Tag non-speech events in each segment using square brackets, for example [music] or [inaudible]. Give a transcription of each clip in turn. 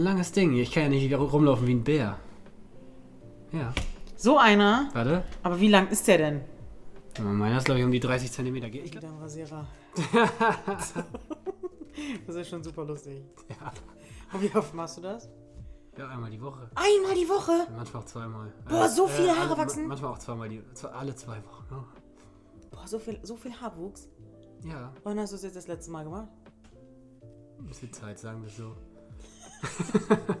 ein langes Ding. Ich kann ja nicht rumlaufen wie ein Bär. Ja, So einer? warte. Aber wie lang ist der denn? Meiner ist, glaube ich, um die 30 cm. Ich Mit glaub, einem Rasierer. [laughs] das ist schon super lustig. ja. Und wie oft machst du das? ja, einmal die Woche. Einmal die Woche? Manchmal auch zweimal. Boah, so viele Haare alle- wachsen? Manchmal auch zweimal die, alle zwei Wochen. Ja. Boah, so viel, so viel Haarwuchs. Ja, Wann hast du es jetzt das letzte Mal gemacht? ein bisschen Zeit, sagen wir so. [laughs]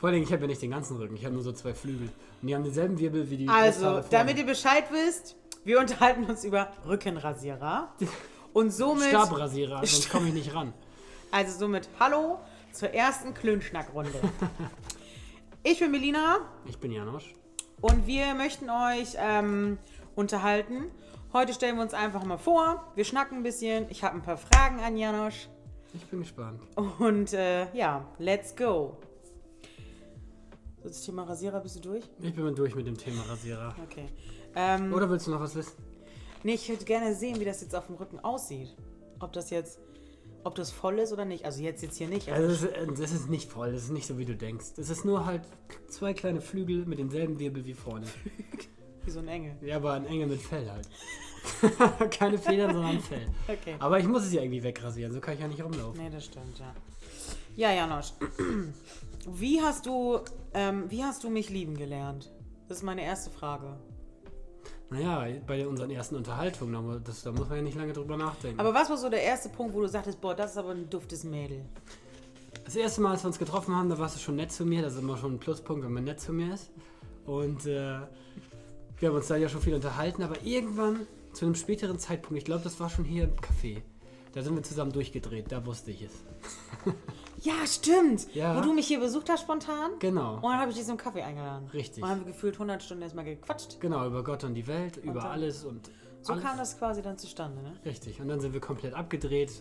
Vor allem, ich habe ja nicht den ganzen Rücken, ich habe nur so zwei Flügel. Und die haben denselben Wirbel wie die Also, damit ihr Bescheid wisst, wir unterhalten uns über Rückenrasierer. Und somit, Stabrasierer, sonst komme ich nicht ran. also somit, hallo zur ersten Klönschnackrunde. [laughs] Ich bin Melina Ich bin Janosch. und wir möchten euch ähm, unterhalten. Heute stellen wir uns einfach mal vor, wir schnacken ein bisschen. Ich habe ein paar Fragen an Janosch. Ich bin gespannt. Und äh, ja, let's go. So, das Thema Rasierer, bist du durch? Ich bin mal durch mit dem Thema Rasierer. Okay. Ähm, Oder willst du noch was wissen? Nee, ich würde gerne sehen, wie das jetzt auf dem Rücken aussieht. Ob das jetzt, ob das voll ist oder nicht. Also jetzt jetzt hier nicht. Also, das ist, äh, das ist nicht voll, das ist nicht so, wie du denkst. Es ist nur halt zwei kleine Flügel mit denselben Wirbel wie vorne. [laughs] wie so ein Engel. Ja, aber ein Engel mit Fell halt. [laughs] Keine Federn, sondern Fell. Okay. Aber ich muss es ja irgendwie wegrasieren, so kann ich ja nicht rumlaufen. Nee, das stimmt, ja. Ja, Janosch. [clears throat] Wie hast du, ähm, wie hast du mich lieben gelernt? Das ist meine erste Frage. Naja, bei unseren ersten Unterhaltungen, da das, da muss man ja nicht lange drüber nachdenken. Aber was war so der erste Punkt, wo du sagtest, boah, das ist aber ein duftes Mädel? das erste Mal, als wir uns getroffen haben, da warst du schon nett zu mir. Das ist immer schon ein Pluspunkt, wenn man nett zu mir ist. Und äh, wir haben uns dann ja schon viel unterhalten, aber irgendwann, zu einem späteren Zeitpunkt, ich glaube, das war schon hier im Café, da sind wir zusammen durchgedreht, da wusste ich es. [laughs] Ja, stimmt. Ja. Wo du mich hier besucht hast spontan. Genau. Und dann habe ich dich zum Kaffee eingeladen. Richtig. Und dann haben wir gefühlt 100 Stunden erstmal gequatscht. Genau, über Gott und die Welt, über dann- alles und So alles. kam das quasi dann zustande, ne? Richtig. Und dann sind wir komplett abgedreht,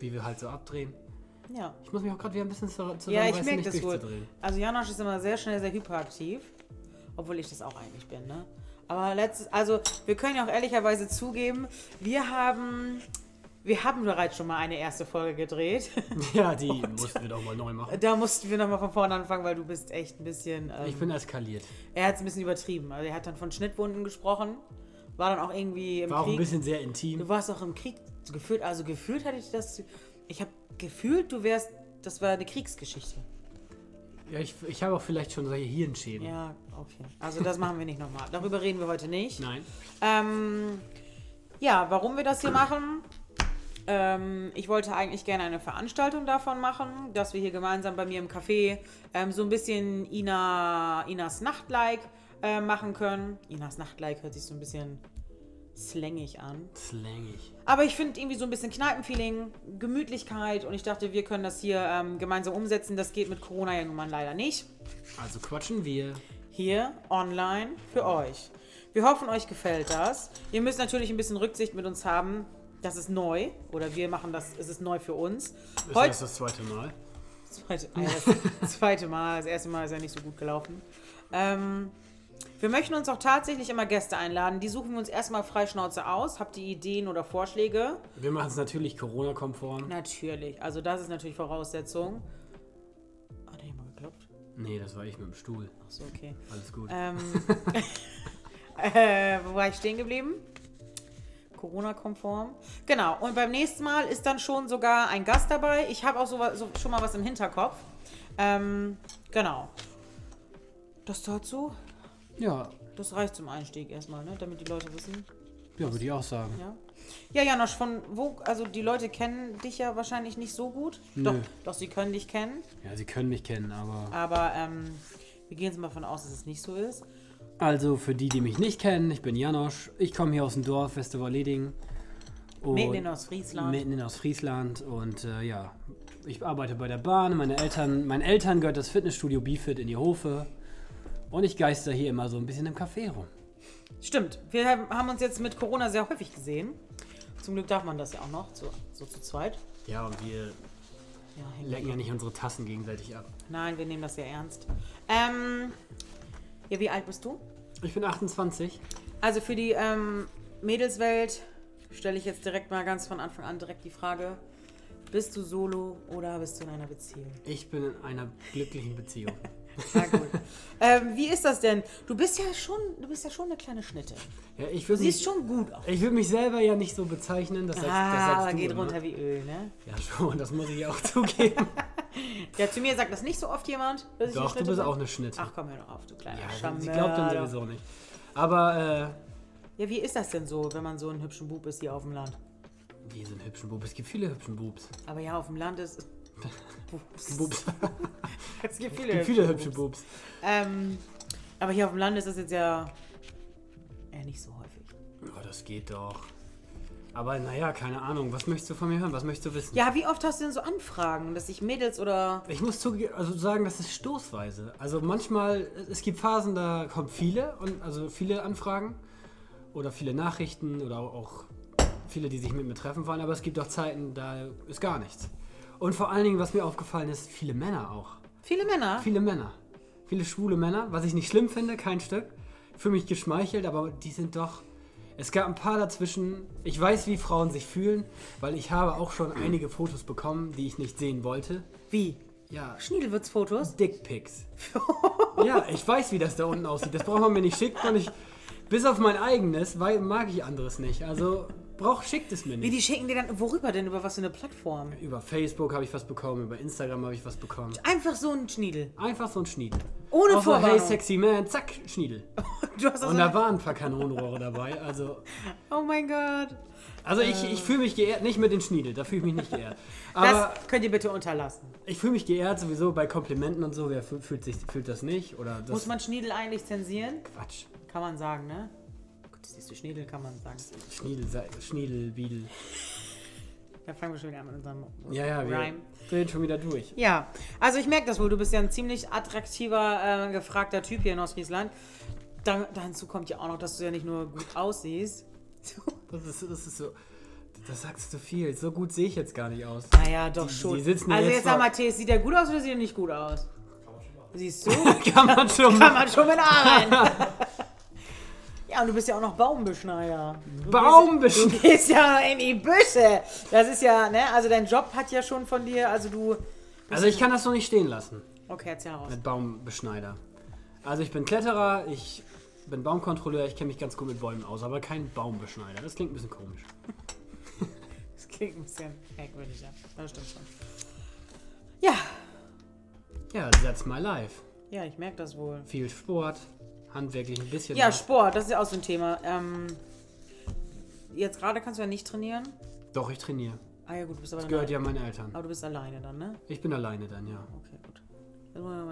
wie wir halt so abdrehen. Ja. Ich muss mich auch gerade wieder ein bisschen zu- zusammenreißen, Ja, ich merke das wohl. Also Janosch ist immer sehr schnell sehr hyperaktiv, obwohl ich das auch eigentlich bin, ne? Aber letztes, also wir können ja auch ehrlicherweise zugeben, wir haben, wir haben bereits schon mal eine erste Folge gedreht. [laughs] Ja, die mussten wir doch mal neu machen. da mussten wir nochmal von vorne anfangen, weil du bist echt ein bisschen, ähm, Ich bin eskaliert. er hat es ein bisschen übertrieben. Also er hat dann von Schnittwunden gesprochen, war dann auch irgendwie im War auch ein Krieg. bisschen sehr intim. Du warst auch im Krieg gefühlt, also gefühlt hatte ich das, ich habe gefühlt, du wärst, das war eine Kriegsgeschichte. Ja, ich, ich habe auch vielleicht schon solche Hirnschäden. Ja, okay. Also das machen wir nicht nochmal. Darüber reden wir heute nicht. Nein. Ähm, ja, warum wir das hier machen? Ähm, ich wollte eigentlich gerne eine Veranstaltung davon machen, dass wir hier gemeinsam bei mir im Café ähm, so ein bisschen Ina, Inas Nacht-like äh, machen können. Inas Nacht-like hört sich so ein bisschen slangig an. Slangig. Aber ich finde irgendwie so ein bisschen Kneipenfeeling, Gemütlichkeit und ich dachte, wir können das hier ähm, gemeinsam umsetzen. Das geht mit Corona ja nun mal leider nicht. Also quatschen wir. hier online für euch. Wir hoffen, euch gefällt das. Ihr müsst natürlich ein bisschen Rücksicht mit uns haben. Das ist neu. Oder wir machen das, es ist neu für uns. Ist Heute, das das zweite Mal? zweite, ah das [laughs] zweite Mal, das erste Mal ist ja nicht so gut gelaufen. Ähm, wir möchten uns auch tatsächlich immer Gäste einladen. Die suchen wir uns erstmal freischnauze aus. Habt ihr Ideen oder Vorschläge? Wir machen es natürlich Corona-konform. Natürlich. Also das ist natürlich Voraussetzung. Hat er jemand geklopft? Nee, das war ich mit dem Stuhl. Achso, okay. Alles gut. Ähm, [laughs] äh, wo war ich stehen geblieben? Corona-konform. Genau. Und beim nächsten Mal ist dann schon sogar ein Gast dabei. Ich habe auch so, so schon mal was im Hinterkopf. Ähm, genau. Das dazu. Ja, Das reicht zum Einstieg erstmal, ne? damit die Leute wissen. ja, würde ich auch sagen. Ja. Ja, Janosch, von wo, also die Leute kennen dich ja wahrscheinlich nicht so gut. Nö. Doch, doch, sie können dich kennen. Ja, Sie können mich kennen, aber. Aber ähm, wir gehen jetzt mal davon aus, dass es nicht so ist. Also für die, die mich nicht kennen, ich bin Janosch. Ich komme hier aus dem Dorf Westerwalleding. Und Mitten in Ostfriesland. Mitten in Ostfriesland. Und äh, ja, ich arbeite bei der Bahn. Meine Eltern, meinen Eltern gehört das Fitnessstudio Bifit in die Hofe. Und ich geister hier immer so ein bisschen im Café rum. Stimmt. Wir haben uns jetzt mit Corona sehr häufig gesehen. Zum Glück darf man das ja auch noch, so, so zu zweit. Ja, und wir Ja, lecken ja nicht unsere Tassen gegenseitig ab. Nein, wir nehmen das sehr ernst. Ähm, ja, wie alt bist du? Ich bin 28. Also für die ähm, Mädelswelt stelle ich jetzt direkt mal ganz von Anfang an direkt die Frage: Bist du solo oder bist du in einer Beziehung? Ich bin in einer glücklichen Beziehung. [laughs] Na gut. ähm, wie ist das denn? Du bist ja schon, du bist ja schon eine kleine Schnitte. Ja, ich würde Siehst mich, schon gut aus. ich würd mich selber ja nicht so bezeichnen. Das sagst, das Ah, sagst du geht immer. runter wie Öl, ne? Ja, schon, das muss ich auch zugeben. [laughs] Ja, zu mir sagt das nicht so oft jemand. dass ich eine Doch, du Schnitte bist bin. auch eine Schnitte. Ach komm, hör doch auf, du kleiner ja, Schammer. sie glaubt dann sowieso nicht. Aber, äh, Ja, wie ist das denn so, wenn man so einen hübschen Bub ist hier auf dem Land? wie sind hübschen Bubs? Es gibt viele hübschen Bubs. Aber ja, auf dem Land ist. Pups. Bubs. Es gibt Es viele, gibt viele hübsche Bubs. Ähm, aber hier auf dem Land ist das jetzt ja eher nicht so häufig. Oh, das geht doch. Aber naja, keine Ahnung. Was möchtest du von mir hören? Was möchtest du wissen? Ja, wie oft hast du denn so Anfragen, dass sich Mädels oder. Ich muss zuge also sagen, das ist stoßweise. Also manchmal, es gibt Phasen, da kommen viele, und, also viele Anfragen oder viele Nachrichten oder auch viele, die sich mit mir treffen wollen, aber es gibt auch Zeiten, da ist gar nichts. Und vor allen Dingen, was mir aufgefallen ist, viele Männer auch. Viele Männer? Viele Männer. Viele schwule Männer, was ich nicht schlimm finde, kein Stück. Fühle mich geschmeichelt, aber die sind doch. Es gab ein paar dazwischen. Ich weiß, wie Frauen sich fühlen, weil ich habe auch schon einige Fotos bekommen, die ich nicht sehen wollte. Wie? Ja, Schniedelwürzfotos? Dickpics. [laughs] ja, ich weiß, wie das da unten aussieht. Das braucht man mir nicht schicken und ich. Bis auf mein eigenes, weil mag ich anderes nicht. Also brauch, schickt es mir Wie, nicht. die schicken dir dann. Worüber denn? Über was für eine Plattform? Über Facebook habe ich was bekommen, über Instagram habe ich was bekommen. Einfach so ein Schniedel. Einfach so ein Schniedel. Ohne Auch so, Vorwarnung. hey sexy man, zack, Schniedel. [laughs] Du hast also Und da waren ein paar Kanonenrohre dabei. Also, Oh mein Gott. also ich, ich fühle mich geehrt, nicht mit den Schniedel, da fühle ich mich nicht geehrt. Aber Das könnt ihr bitte unterlassen. ich fühle mich geehrt sowieso bei Komplimenten und so. Wer fühlt, fühlt, sich, fühlt das nicht? Oder das Muss man Schniedel eigentlich zensieren? Quatsch. Kann man sagen, ne? Das ist Schniedel, kann man sagen. Schniedel, Schniedel, Biedel. Da fangen wir schon wieder an mit unserem Ja, ja, wir Rhyme. drehen schon wieder durch. Ja, also ich merke das wohl. Du bist ja ein ziemlich attraktiver, äh, gefragter Typ hier in Ostfriesland. Da, dazu kommt ja auch noch, dass du ja nicht nur gut aussiehst. [laughs] Das ist, das ist so. Das sagst du viel. So gut sehe ich jetzt gar nicht aus. Naja, doch Die- schon. die sitzen also jetzt jetzt sag mal- Thes, sieht der gut aus oder sieht er nicht gut aus? Siehst du? [laughs] Kann man schon Kann man schon mit arbeiten. [laughs] ja, und du bist ja auch noch Baumbeschneider. Du Baumbeschneider. Du gehst ja in die Büsche. Das ist ja, ne? Also dein Job hat ja schon von dir, also du... Also ich kann das so nicht stehen lassen. Okay, erzähl raus. Mit Baumbeschneider. Also ich bin Kletterer, ich bin Baumkontrolleur, ich kenne mich ganz gut mit Bäumen aus, aber kein Baumbeschneider. Das klingt ein bisschen komisch. [laughs] Das klingt ein bisschen merkwürdig, ja. Das stimmt schon. Ja, Ja, that's my life. ja, ich merke das wohl. Viel Sport, handwerklich ein bisschen. Ja, was. Sport, das ist ja auch so ein Thema. Ähm, jetzt gerade kannst du ja nicht trainieren. Doch, ich trainiere. Ah ja gut, du bist aber Das gehört ja meinen Eltern. Aber du bist alleine dann, ne? Ich bin alleine dann, ja. Okay, gut.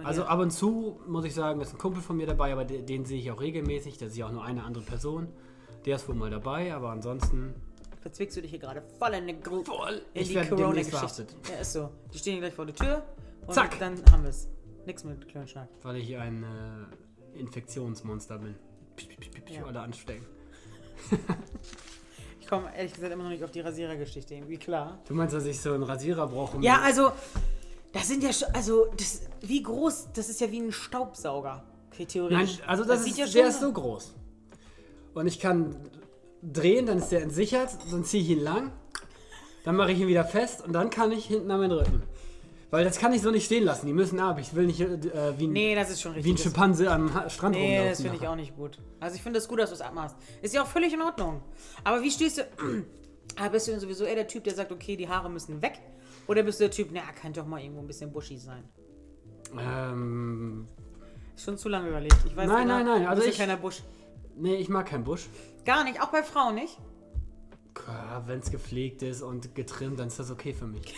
Also ab und zu muss ich sagen, ist ein Kumpel von mir dabei, aber den, den sehe ich auch regelmäßig. Da sehe ich auch nur eine andere Person. Der ist wohl mal dabei, aber ansonsten. verzwickst du dich hier gerade voll in, eine Gru Voll. in Ich die Corona-Geschichte. Ja, ist so. Die stehen hier gleich vor der Tür und Zack. dann haben wir es. Nix mit Klönschnack. Weil ich ein äh, Infektionsmonster bin. Piu, piu, piu, Ja. Alle anstecken. Ich komme ehrlich gesagt immer noch nicht auf die Rasierergeschichte irgendwie klar. Du meinst, dass ich so einen Rasierer brauche? um- Ja, also, das sind ja schon, also, das, wie groß, das ist ja wie ein Staubsauger. Okay, Nein, theoretisch. also das, ist, ja der ist so groß. Und ich kann drehen, dann ist der entsichert, dann ziehe ich ihn lang, dann mache ich ihn wieder fest und dann kann ich hinten an meinen Rücken. Weil das kann ich so nicht stehen lassen, die müssen ab. Ich will nicht äh, wie, ein, Nee, das ist schon wie richtig. ein Das- Schimpanse am Strand Nee, rumlaufen. das finde ich auch nicht gut. Also ich finde es das gut, dass du es abmachst. Ist ja auch völlig in Ordnung. Aber wie stehst du. [clears throat] Ah, bist du denn sowieso eher der Typ, der sagt, okay, die Haare müssen weg? Oder bist du der Typ, na, kann doch mal irgendwo ein bisschen bushy sein? Ähm, Ist schon zu lange überlegt. Ich weiß Nein, genau, nein, nein, also ich- keiner Busch. nee, ich mag keinen Busch. Gar nicht, auch bei Frauen nicht. Wenn es gepflegt ist und getrimmt, dann ist das okay für mich. [laughs]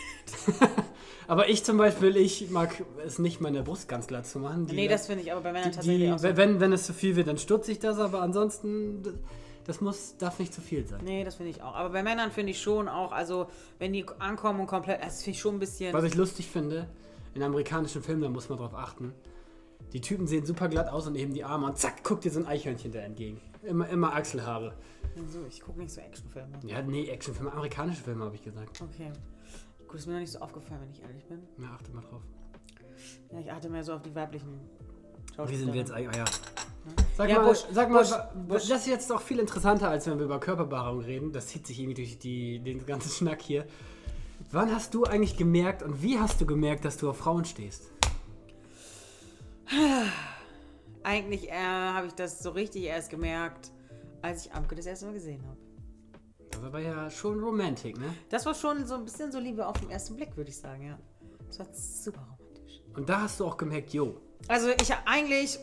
[laughs] aber ich zum Beispiel, ich mag es nicht, meine Brust ganz glatt zu machen. Die- nee, das finde ich aber bei Männern die, tatsächlich die, auch so. wenn, wenn es zu viel wird, dann stutze ich das, aber ansonsten, das muss, darf nicht zu viel sein. Nee, das finde ich auch. Aber bei Männern finde ich schon auch, also wenn die ankommen und komplett, das finde ich schon ein bisschen. Was ich lustig finde, in amerikanischen Filmen, da muss man drauf achten, die Typen sehen super glatt aus und heben die Arme und zack, guckt dir so ein Eichhörnchen da entgegen. Immer, immer Achselhaare. So, ich gucke nicht so Actionfilme. Ja, nee, Actionfilme, amerikanische Filme habe ich gesagt. Okay. Gut, ist mir noch nicht so aufgefallen, wenn ich ehrlich bin. Ja, achte mal drauf. Ja, ich achte mehr so auf die weiblichen Wie sind wir jetzt eigentlich? Ah, ja. Sag Ja, mal, Busch, sag mal Busch, das ist jetzt doch viel interessanter, als wenn wir über Körperbehaarung reden. Das zieht sich irgendwie durch die, den ganzen Schnack hier. Wann hast du eigentlich gemerkt und wie hast du gemerkt, dass du auf Frauen stehst? Eigentlich äh, habe ich das so richtig erst gemerkt, als ich Amke das erste Mal gesehen habe. Das war ja schon Romantik, ne? Das war schon so ein bisschen so Liebe auf den ersten Blick, würde ich sagen, ja. Das war super romantisch. Und da hast du auch gemerkt, jo, Also ich eigentlich,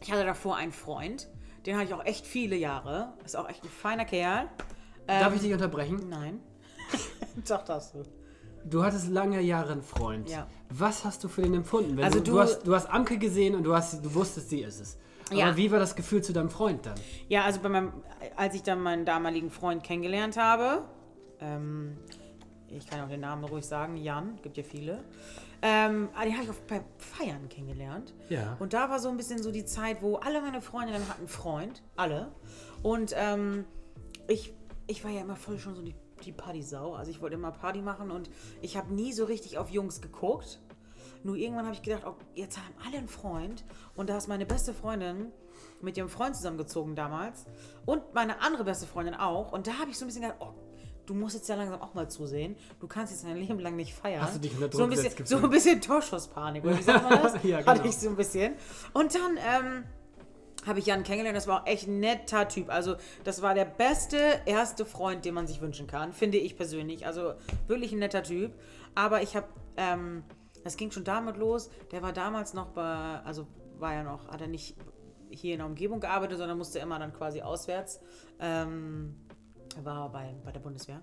ich hatte davor einen Freund, den hatte ich auch echt viele Jahre. Ist auch echt ein feiner Kerl. darf Ähm, ich dich unterbrechen? Nein. [laughs] Doch, darfst du. Du hattest lange Jahre einen Freund. Ja. Was hast du für den empfunden? Wenn Also du, du, du- hast, du hast Amke gesehen und du, hast, du wusstest, sie ist es. Aber Ja. wie war das Gefühl zu deinem Freund dann? Ja, also bei meinem, als ich dann meinen damaligen Freund kennengelernt habe, ähm, ich kann auch den Namen ruhig sagen, Jan, gibt ja viele, ähm, ah, den habe ich auch beim Feiern kennengelernt. Ja. Und da war so ein bisschen so die Zeit, wo alle meine Freundinnen hatten einen Freund, alle. Und ähm, ich, ich war ja immer voll schon so die, die Partysau. Also ich wollte immer Party machen und ich habe nie so richtig auf Jungs geguckt. Nur irgendwann habe ich gedacht, oh, jetzt haben alle einen Freund und da ist meine beste Freundin mit ihrem Freund zusammengezogen damals und meine andere beste Freundin auch. Und da habe ich so ein bisschen gedacht, oh, du musst jetzt ja langsam auch mal zusehen. Du kannst jetzt dein Leben lang nicht feiern. Hast du dich unter so ein bisschen, so ein bisschen Torschusspanik, oder wie sagt man [laughs] das? Ja, Hatte genau. ich so ein bisschen. Und dann ähm, habe ich Jan kennengelernt. Das war auch echt ein netter Typ. Also, das war der beste erste Freund, den man sich wünschen kann, finde ich persönlich. Also, wirklich ein netter Typ. Aber ich habe, ähm, das ging schon damit los. Der war damals noch bei, also war ja noch, hat er nicht hier in der Umgebung gearbeitet, sondern musste immer dann quasi auswärts. Ähm, er war bei, bei der Bundeswehr.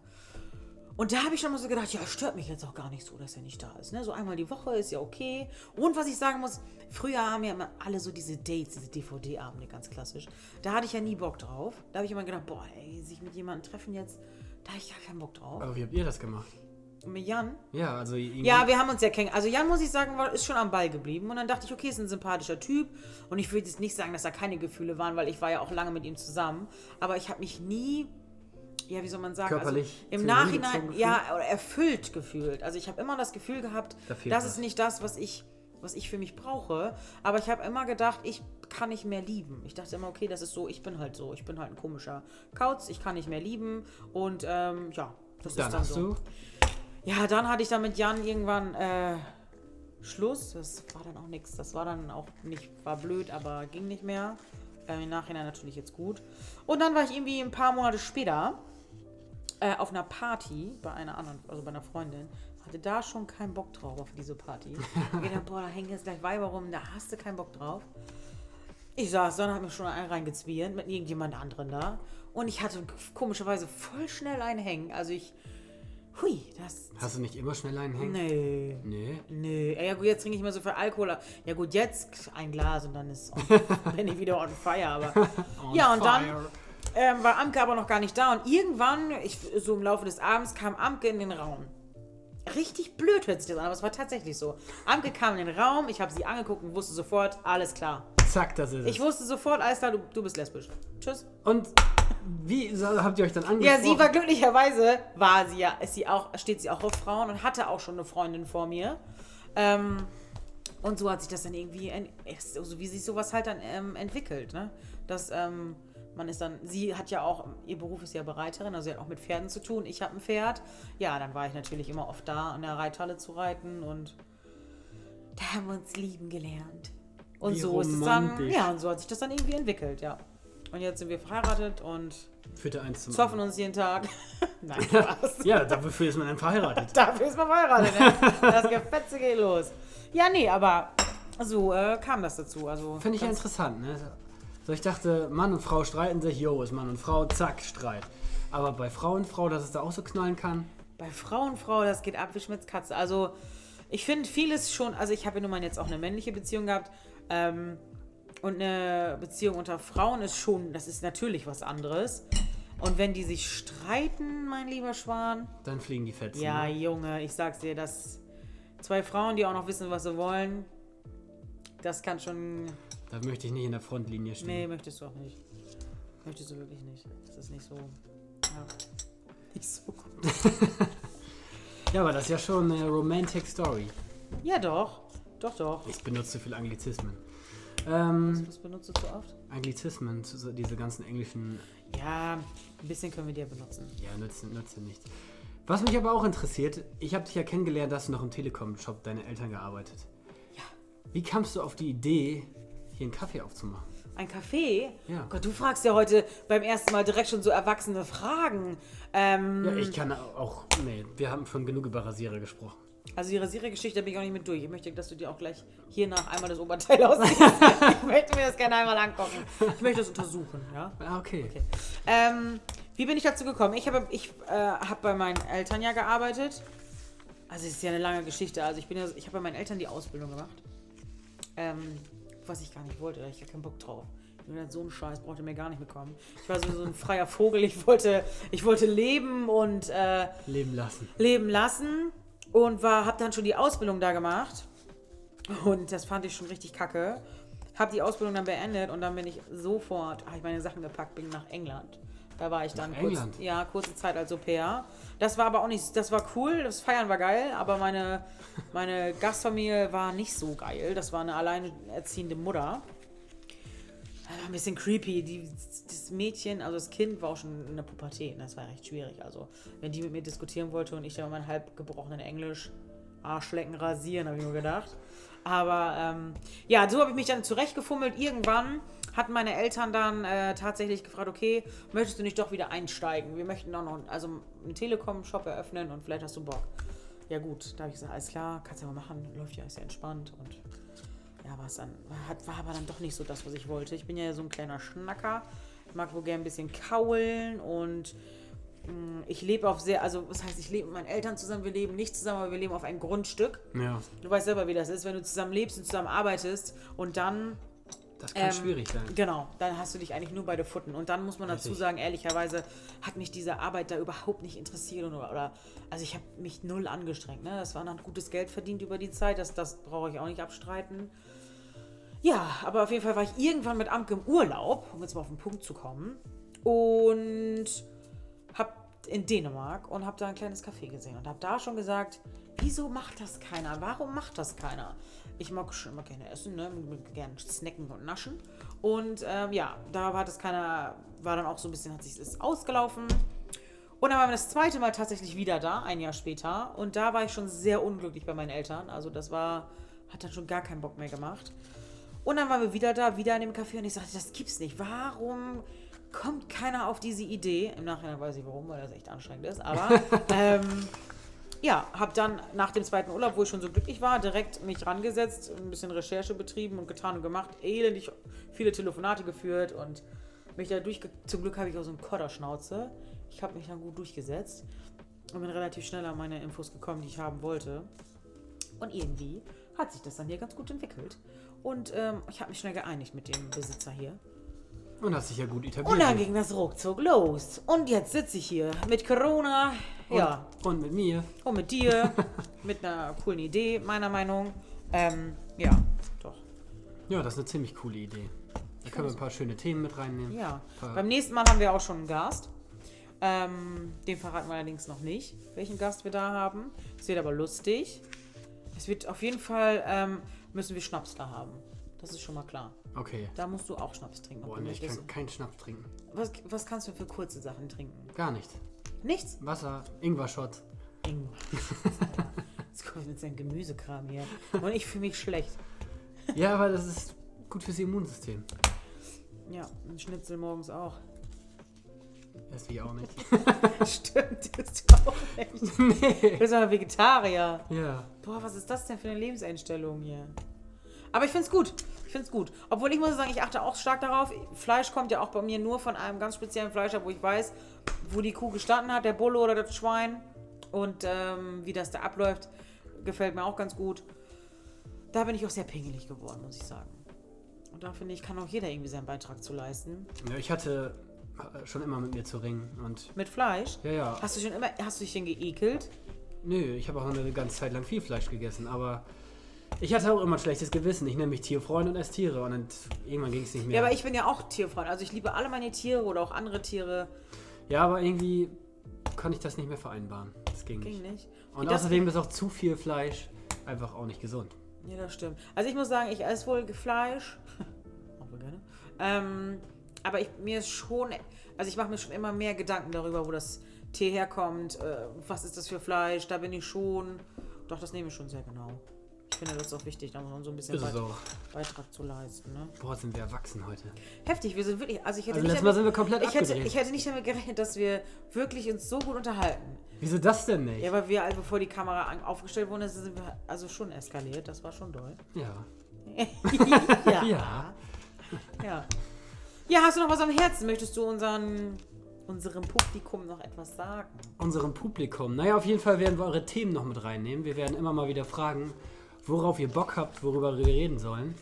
Und da habe ich schon mal so gedacht, ja, stört mich jetzt auch gar nicht so, dass er nicht da ist. Ne? So einmal die Woche ist ja okay. Und was ich sagen muss, früher haben ja immer alle so diese Dates, diese DVD-Abende, ganz klassisch. Da hatte ich ja nie Bock drauf. Da habe ich immer gedacht, boah, ey, sich mit jemandem treffen jetzt, da habe ich gar keinen Bock drauf. Aber wie habt ihr das gemacht? Mit Jan? Ja, also. Ja, wir haben uns ja kennengelernt. Also Jan, muss ich sagen, war, ist schon am Ball geblieben. Und dann dachte ich, okay, ist ein sympathischer Typ. Und ich würde jetzt nicht sagen, dass da keine Gefühle waren, weil ich war ja auch lange mit ihm zusammen. Aber ich habe mich nie, ja, wie soll man sagen, Körperlich also im Nachhinein, ja, erfüllt gefühlt. Also ich habe immer das Gefühl gehabt, Da das was. ist nicht das, was ich, was ich für mich brauche. Aber ich habe immer gedacht, ich kann nicht mehr lieben. Ich dachte immer, okay, das ist so, ich bin halt so. Ich bin halt ein komischer Kauz, ich kann nicht mehr lieben. Und ähm, ja, das dann ist dann so. du. Ja, dann hatte ich dann mit Jan irgendwann äh, Schluss. Das war dann auch nichts. Das war dann auch nicht, war blöd, aber ging nicht mehr. Äh, Im Nachhinein natürlich jetzt gut. Und dann war ich irgendwie ein paar Monate später äh, auf einer Party bei einer anderen, also bei einer Freundin. Hatte da schon keinen Bock drauf auf diese Party. [laughs] Ich gedacht, boah, da hängen jetzt gleich Weiber rum, da hast du keinen Bock drauf. Ich saß dann, hab mir schon einen reingezwirnt mit irgendjemand anderen da. Und ich hatte komischerweise voll schnell einen hängen. Also ich, hui, das, Hast du nicht immer schnell einen hängen? nee. Nee. Nee, ja gut, jetzt trinke ich mal so viel Alkohol. Ja gut, jetzt ein Glas und dann ist [laughs] bin ich wieder on fire. Aber ja und dann fire. Ähm, war Amke aber noch gar nicht da und irgendwann, ich, so im Laufe des Abends, kam Amke in den Raum. Richtig blöd hört sich das an, aber es war tatsächlich so. Amke kam in den Raum, ich habe sie angeguckt und wusste sofort, alles klar. Zack, das ist es. Ich wusste sofort, alles klar, du, du bist lesbisch. Tschüss. Und wie so, habt ihr euch dann angesprochen? Ja, sie war glücklicherweise, war sie ja, ist sie auch, steht sie auch auf Frauen und hatte auch schon eine Freundin vor mir. Ähm, und so hat sich das dann irgendwie, so wie sich sowas halt dann ähm, entwickelt, ne? Dass ähm, man ist dann, sie hat ja auch, ihr Beruf ist ja Bereiterin, also sie hat auch mit Pferden zu tun. Ich habe ein Pferd. Ja, dann war ich natürlich immer oft da, in der Reithalle zu reiten und da haben wir uns lieben gelernt. Und Wie so ist es dann, romantisch. ja, und so hat sich das dann irgendwie entwickelt, ja. Und jetzt sind wir verheiratet und Führte eins zum zoffen uns jeden Tag. [laughs] Nein, Spaß. Ja, dafür ist man dann verheiratet. [laughs] Dafür ist man verheiratet. Ne? Das Gefetze geht los. Ja, nee, aber so äh, kam das dazu. Also Finde ich ja interessant, ne? So, ich dachte, Mann und Frau streiten sich, jo, ist Mann und Frau, zack, Streit. Aber bei Frau und Frau, dass es da auch so knallen kann, Bei Frau und Frau, das geht ab wie Schmitz Katze. Also ich finde vieles schon, also ich habe ja nun mal jetzt auch eine männliche Beziehung gehabt. Ähm, und eine Beziehung unter Frauen ist schon, das ist natürlich was anderes. Und wenn die sich streiten, mein lieber Schwan, dann fliegen die Fetzen. ja, ne? Junge, ich sag's dir, dass zwei Frauen, die auch noch wissen, was sie wollen, das kann schon Da möchte ich nicht in der Frontlinie stehen. Nee, möchtest du auch nicht. Möchtest du wirklich nicht. Das ist nicht so. Ja. [laughs] Nicht so gut. [laughs] Ja, aber das ist ja schon eine Romantic Story. Ja, doch. Doch, doch. Ich benutze zu viel Anglizismen. Ähm, Was benutzt du zu oft? Anglizismen, zu- so diese ganzen englischen, Ja, ein bisschen können wir dir benutzen. ja, nützen, nützen nichts. Was mich aber auch interessiert, ich habe dich ja kennengelernt, dass du noch im Telekom-Shop deine Eltern gearbeitet. Ja. Wie kamst du auf die Idee, hier einen Kaffee aufzumachen? Ein Kaffee? Ja. Gott, du fragst ja heute beim ersten Mal direkt schon so erwachsene Fragen. Ähm, Ja, ich kann auch. Nee, wir haben schon genug über Rasierer gesprochen. Also die Rasierergeschichte bin ich auch nicht mit durch. Ich möchte, dass du dir auch gleich hier nach einmal das Oberteil [laughs] ausziehst. ich möchte mir das gerne einmal angucken. Ich möchte das untersuchen, ja. Ah, okay. Okay. Ähm, wie bin ich dazu gekommen? Ich habe ich, äh, hab bei meinen Eltern ja gearbeitet. Also es ist ja eine lange Geschichte. Also ich bin ja, ich habe bei meinen Eltern die Ausbildung gemacht. Ähm, was ich gar nicht wollte, da hatte ich gar keinen Bock drauf. Ich bin so ein Scheiß, brauchte mir gar nicht mitkommen. Ich war so, ein freier Vogel. Ich wollte, ich wollte leben und äh, Leben lassen. leben lassen und war, habe dann schon die Ausbildung da gemacht. Und das fand ich schon richtig kacke. Habe die Ausbildung dann beendet und dann bin ich sofort, habe ich meine Sachen gepackt, bin nach England. Da war ich dann Nach kurz, England? ja, kurze Zeit als Au pair. Das war aber auch nicht, das war cool, das Feiern war geil, aber meine, [laughs] meine Gastfamilie war nicht so geil. Das war eine alleinerziehende Mutter. Das war ein bisschen creepy. Die, das Mädchen, also das Kind war auch schon in der Pubertät. und Das war recht schwierig. Also, wenn die mit mir diskutieren wollte und ich dann mein halb gebrochenen Englisch Arschlecken rasieren, habe ich nur gedacht. Aber ähm, ja, so habe ich mich dann zurechtgefummelt. Irgendwann hatten meine Eltern dann äh, tatsächlich gefragt, okay, möchtest du nicht doch wieder einsteigen? Wir möchten auch noch also einen Telekom-Shop eröffnen und vielleicht hast du Bock. Ja gut, da habe ich gesagt, alles klar, kannst ja mal machen, läuft ja, ist ja entspannt und ja, war es dann, hat, war aber dann doch nicht so das, was ich wollte. Ich bin ja so ein kleiner Schnacker, mag wohl gern ein bisschen kaulen und ich lebe auf sehr, also was heißt, ich lebe mit meinen Eltern zusammen, wir leben nicht zusammen, aber wir leben auf ein Grundstück. Ja, Du weißt selber, wie das ist, wenn du zusammen lebst und zusammen arbeitest und dann das kann ähm, schwierig sein. Genau, dann hast du dich eigentlich nur bei der Futten. Und dann muss man dazu Richtig. sagen, ehrlicherweise hat mich diese Arbeit da überhaupt nicht interessiert. Oder, oder also ich habe mich null angestrengt. Ne? Das war dann gutes Geld verdient über die Zeit. Das, das brauche ich auch nicht abstreiten. Ja, aber auf jeden Fall war ich irgendwann mit Amke im Urlaub, um jetzt mal auf den Punkt zu kommen. Und hab in Dänemark und habe da ein kleines Café gesehen und habe da schon gesagt, wieso macht das keiner? Warum macht das keiner? Ich mag schon immer gerne essen, ne? gerne snacken und naschen. Und ähm, ja, da war das keiner, war dann auch so ein bisschen, hat sich das ausgelaufen. Und dann waren wir das zweite Mal tatsächlich wieder da, ein Jahr später. Und da war ich schon sehr unglücklich bei meinen Eltern. Also das war, hat dann schon gar keinen Bock mehr gemacht. Und dann waren wir wieder da, wieder in dem Café und ich sagte, das gibt's nicht. Warum kommt keiner auf diese Idee? Im Nachhinein weiß ich warum, weil das echt anstrengend ist. Aber [laughs] ähm, ja, habe dann nach dem zweiten Urlaub, wo ich schon so glücklich war, direkt mich rangesetzt, ein bisschen Recherche betrieben und getan und gemacht, elendig viele Telefonate geführt und mich da durch. Zum Glück habe ich auch so eine Kodderschnauze. Ich habe mich dann gut durchgesetzt und bin relativ schnell an meine Infos gekommen, die ich haben wollte. Und irgendwie hat sich das dann hier ganz gut entwickelt. Und ähm, ich habe mich schnell geeinigt mit dem Besitzer hier. Und hast dich ja gut etabliert. Und dann ging das ruckzuck los. Und jetzt sitze ich hier mit Corona. und, ja, Und mit mir. und mit dir. [laughs] mit einer coolen Idee, meiner Meinung. Ähm, ja, doch. Ja, das ist eine ziemlich coole Idee. Da können wir ein paar schöne Themen mit reinnehmen. Ja. Beim nächsten Mal haben wir auch schon einen Gast. Ähm, den verraten wir allerdings noch nicht, welchen Gast wir da haben. Es wird aber lustig. Es wird auf jeden Fall, ähm, müssen wir Schnaps da haben. Das ist schon mal klar. Okay. Da musst du auch Schnaps trinken. Boah, nee, ich kann keinen Schnaps trinken. was, was kannst du für kurze Sachen trinken? Gar nicht. Nichts? Wasser, Ingwer-Shot. Ingwer. Jetzt kommt mit seinem Gemüsekram hier. Und ich fühle mich schlecht. [laughs] Ja, aber das ist gut fürs Immunsystem. Ja, ein Schnitzel morgens auch. Das will ich auch nicht. [laughs] Stimmt, das ist auch nicht. [laughs] nee. Du bist aber Vegetarier. Ja. Boah, was ist das denn für eine Lebenseinstellung hier? Aber ich find's gut. Ich find's gut. Obwohl ich muss sagen, ich achte auch stark darauf. Fleisch kommt ja auch bei mir nur von einem ganz speziellen Fleischer, wo ich weiß, wo die Kuh gestanden hat, der Bulle oder das Schwein. Und ähm, wie das da abläuft, gefällt mir auch ganz gut. Da bin ich auch sehr pingelig geworden, muss ich sagen. Und da finde ich, kann auch jeder irgendwie seinen Beitrag zu leisten. ja. Ich hatte äh, schon immer mit mir zu ringen. Und Mit Fleisch. ja, ja. Hast du schon immer, hast du dich denn geekelt? Nö, ich habe auch eine ganze Zeit lang viel Fleisch gegessen. Aber ich hatte auch immer ein schlechtes Gewissen. Ich nenne mich Tierfreund und esse Tiere. Und dann, irgendwann ging es nicht mehr. Ja, aber ich bin ja auch Tierfreund. Also ich liebe alle meine Tiere oder auch andere Tiere. Ja, aber irgendwie kann ich das nicht mehr vereinbaren. Das ging, Ging nicht. nicht. Wie Und das- außerdem ist auch zu viel Fleisch einfach auch nicht gesund. Ja, das stimmt. Also ich muss sagen, ich esse wohl Fleisch. [laughs] auch wohl gerne. Ähm, aber ich, mir ist schon, also ich mache mir schon immer mehr Gedanken darüber, wo das Tee herkommt, äh, was ist das für Fleisch, da bin ich schon. Doch, das nehme ich schon sehr genau. Ich finde das auch wichtig, da muss man so ein bisschen Beit-. Beitrag zu leisten. Ne? Boah, sind wir erwachsen heute. Heftig, wir sind wirklich. Also ich hätte, Also nicht, letztes Mal sind wir komplett ich, hätte, ich hätte nicht damit gerechnet, dass wir wirklich uns so gut unterhalten. Wieso das denn nicht? Ja, aber wir, also bevor die Kamera aufgestellt wurde, sind wir also schon eskaliert. Das war schon doll. Ja. [laughs] ja. Ja. ja. Ja, hast du noch was am Herzen? Möchtest du unseren, unserem Publikum noch etwas sagen? Unserem Publikum. Naja, auf jeden Fall werden wir eure Themen noch mit reinnehmen. Wir werden immer mal wieder fragen, worauf ihr Bock habt, worüber wir reden sollen.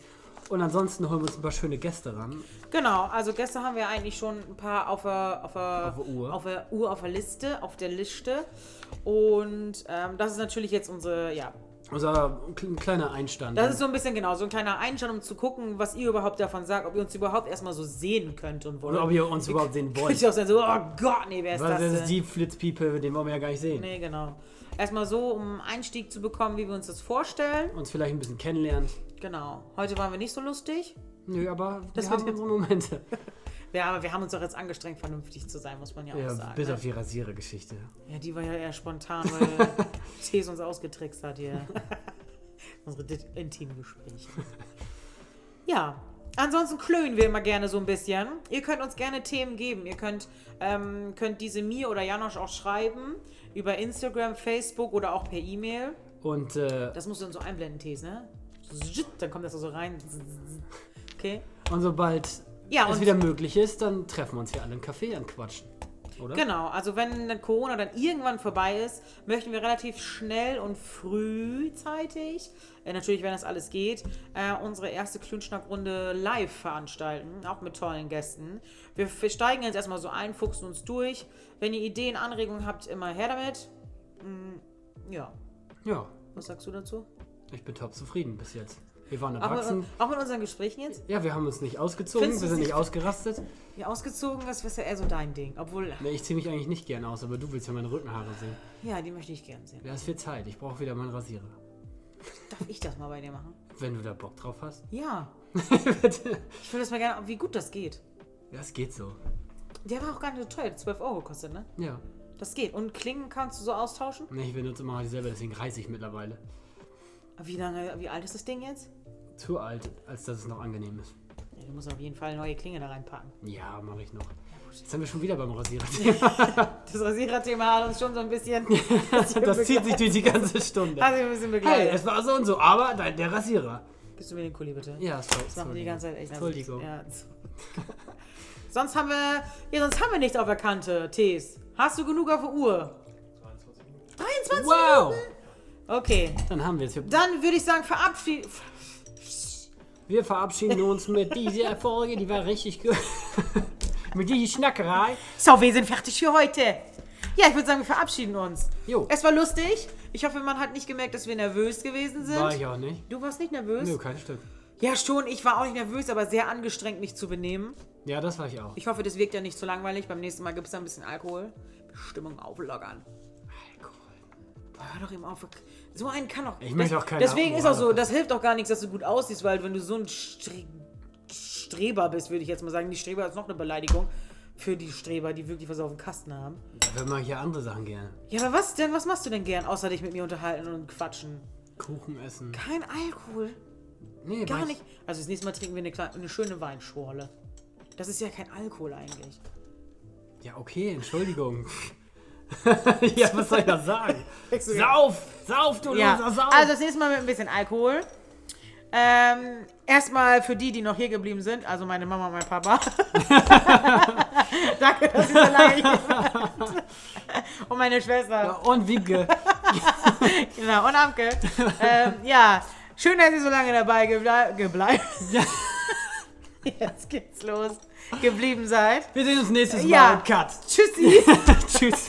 Und ansonsten holen wir uns ein paar schöne Gäste ran. Genau, also gestern haben wir eigentlich schon ein paar auf der, auf der, Auf der Uhr. auf der Uhr, auf der Liste, auf der Liste. Und ähm, das ist natürlich jetzt unsere, ja, Unser kle- kleiner Einstand. das ist so ein bisschen genau, so ein kleiner Einstand, um zu gucken, was ihr überhaupt davon sagt, ob ihr uns überhaupt erstmal so sehen könnt und wollt. Oder ob ihr uns überhaupt sehen wollt. ihr auch sein, so, oh Gott, nee, wer ist Weil das das denn? ist die Flitzpiepe, den wollen wir ja gar nicht sehen. Nee, genau. Erstmal so, um einen Einstieg zu bekommen, wie wir uns das vorstellen. Uns vielleicht ein bisschen kennenlernen. Genau. Heute waren wir nicht so lustig. Nö, aber Das wir haben unsere Momente. [laughs] Ja, aber wir haben uns doch jetzt angestrengt, vernünftig zu sein, muss man ja auch Ja, sagen. bis ne? auf die Rasierer-Geschichte. Ja, die war ja eher spontan, weil [laughs] Tees uns ausgetrickst hat hier. [laughs] Unsere intimen Gespräche. Ja. Ansonsten klönen wir immer gerne so ein bisschen. Ihr könnt uns gerne Themen geben. Ihr könnt, ähm, könnt diese mir oder Janosch auch schreiben. Über Instagram, Facebook oder auch per E-Mail. Und äh, Das musst du dann so einblenden, Tees, ne? Dann kommt das so rein. Okay. und sobald Ja, es und- wieder möglich ist, dann treffen wir uns hier alle im Café an Quatschen. Oder? Genau, also wenn dann Corona dann irgendwann vorbei ist, möchten wir relativ schnell und frühzeitig, äh, natürlich wenn das alles geht, äh, unsere erste Klünschnackrunde live veranstalten, auch mit tollen Gästen. Wir, wir steigen jetzt erstmal so ein, fuchsen uns durch. Wenn ihr Ideen, Anregungen habt, immer her damit. Mm, ja, Ja, was sagst du dazu? ich bin top zufrieden bis jetzt. Wir waren Auch erwachsen. mit, auch mit unseren Gesprächen jetzt? Ja, wir haben uns nicht ausgezogen, Findest wir sind nicht ausgerastet. Ja, ausgezogen, das ist ja eher so dein Ding. Obwohl, Nee, ich ziehe mich eigentlich nicht gern aus, aber du willst ja meine Rückenhaare sehen. ja, die möchte ich gern sehen. Ja, ist viel Zeit. Ich brauche wieder meinen Rasierer. Darf ich das mal bei dir machen? Wenn du da Bock drauf hast. Ja, Bitte. [laughs] ich will das mal gerne, wie gut das geht. Ja, es geht so. Der war auch gar nicht so teuer, 12 Euro gekostet, ne? Ja. Das geht. Und Klingen kannst du so austauschen? Nee, ich benutze immer dieselbe, deswegen reiße ich mittlerweile. Wie lange, wie alt ist das Ding jetzt? Zu alt, als dass es noch angenehm ist. Ja, du musst auf jeden Fall eine neue Klinge da reinpacken. Ja, mache ich noch. Jetzt sind wir schon wieder beim Rasierer. [laughs] Das Rasiererthema hat uns schon so ein bisschen. [laughs] [laughs] Das zieht sich durch die ganze Stunde. Hat ein bisschen Hey, begleitet. es war so und so, aber da- der Rasierer. Gibst du mir den Kuli bitte? Ja, sorry. Das machen wir die ganze Zeit echt. Entschuldigung. Ja. sonst haben wir. Ja, sonst haben wir nichts auf der Kante, Tees. Hast du genug auf der Uhr? 23 Wow! Minuten? Okay. Dann haben wir es. Dann würde ich sagen, verabschied. Wir verabschieden uns mit dieser Folge, die war richtig gut. [laughs] mit dieser Schnackerei. So, wir sind fertig für heute. Ja, ich würde sagen, wir verabschieden uns. Jo. Es war lustig. Ich hoffe, man hat nicht gemerkt, dass wir nervös gewesen sind. War ich auch nicht. Du warst nicht nervös? Nö, kein Stück. Ja, schon. Ich war auch nicht nervös, aber sehr angestrengt, mich zu benehmen. Ja, das war ich auch. Ich hoffe, das wirkt ja nicht so langweilig. Beim nächsten Mal gibt es da ein bisschen Alkohol. Stimmung auflockern. Boah, hör doch eben auf. So einen kann doch. Ich möchte auch keinen Deswegen ist Alkohol auch so, das hilft auch gar nichts, dass du gut aussiehst, weil wenn du so ein Stre Streber bist, würde ich jetzt mal sagen, die Streber ist noch eine Beleidigung für die Streber, die wirklich was auf dem Kasten haben. Dafür mache ich ja andere Sachen gerne. Ja, aber was denn? Was machst du denn gern, außer dich mit mir unterhalten und quatschen? Kuchen essen. Kein Alkohol. Nee, Gar nicht. Also das nächste Mal trinken wir eine, kleine, eine schöne Weinschorle. Das ist ja kein Alkohol eigentlich. Ja, okay, Entschuldigung. [laughs] ja, was soll ich da sagen? [laughs] Sauf! Sauf, du Ja, loser Sauf! also das nächste Mal mit ein bisschen Alkohol. Ähm, erstmal für die, die noch hier geblieben sind, also meine Mama und mein Papa. [laughs] Danke, dass ihr so lange hier wart. Und meine Schwester. Und Wiebke. [laughs] Genau, und Amke. ähm, ja, schön, dass ihr so lange dabei geble gebleibt. Ja. [laughs] Jetzt geht's los. Geblieben seid. Wir sehen uns nächstes Mal. Ja. Cut. Tschüssi. Tschüss.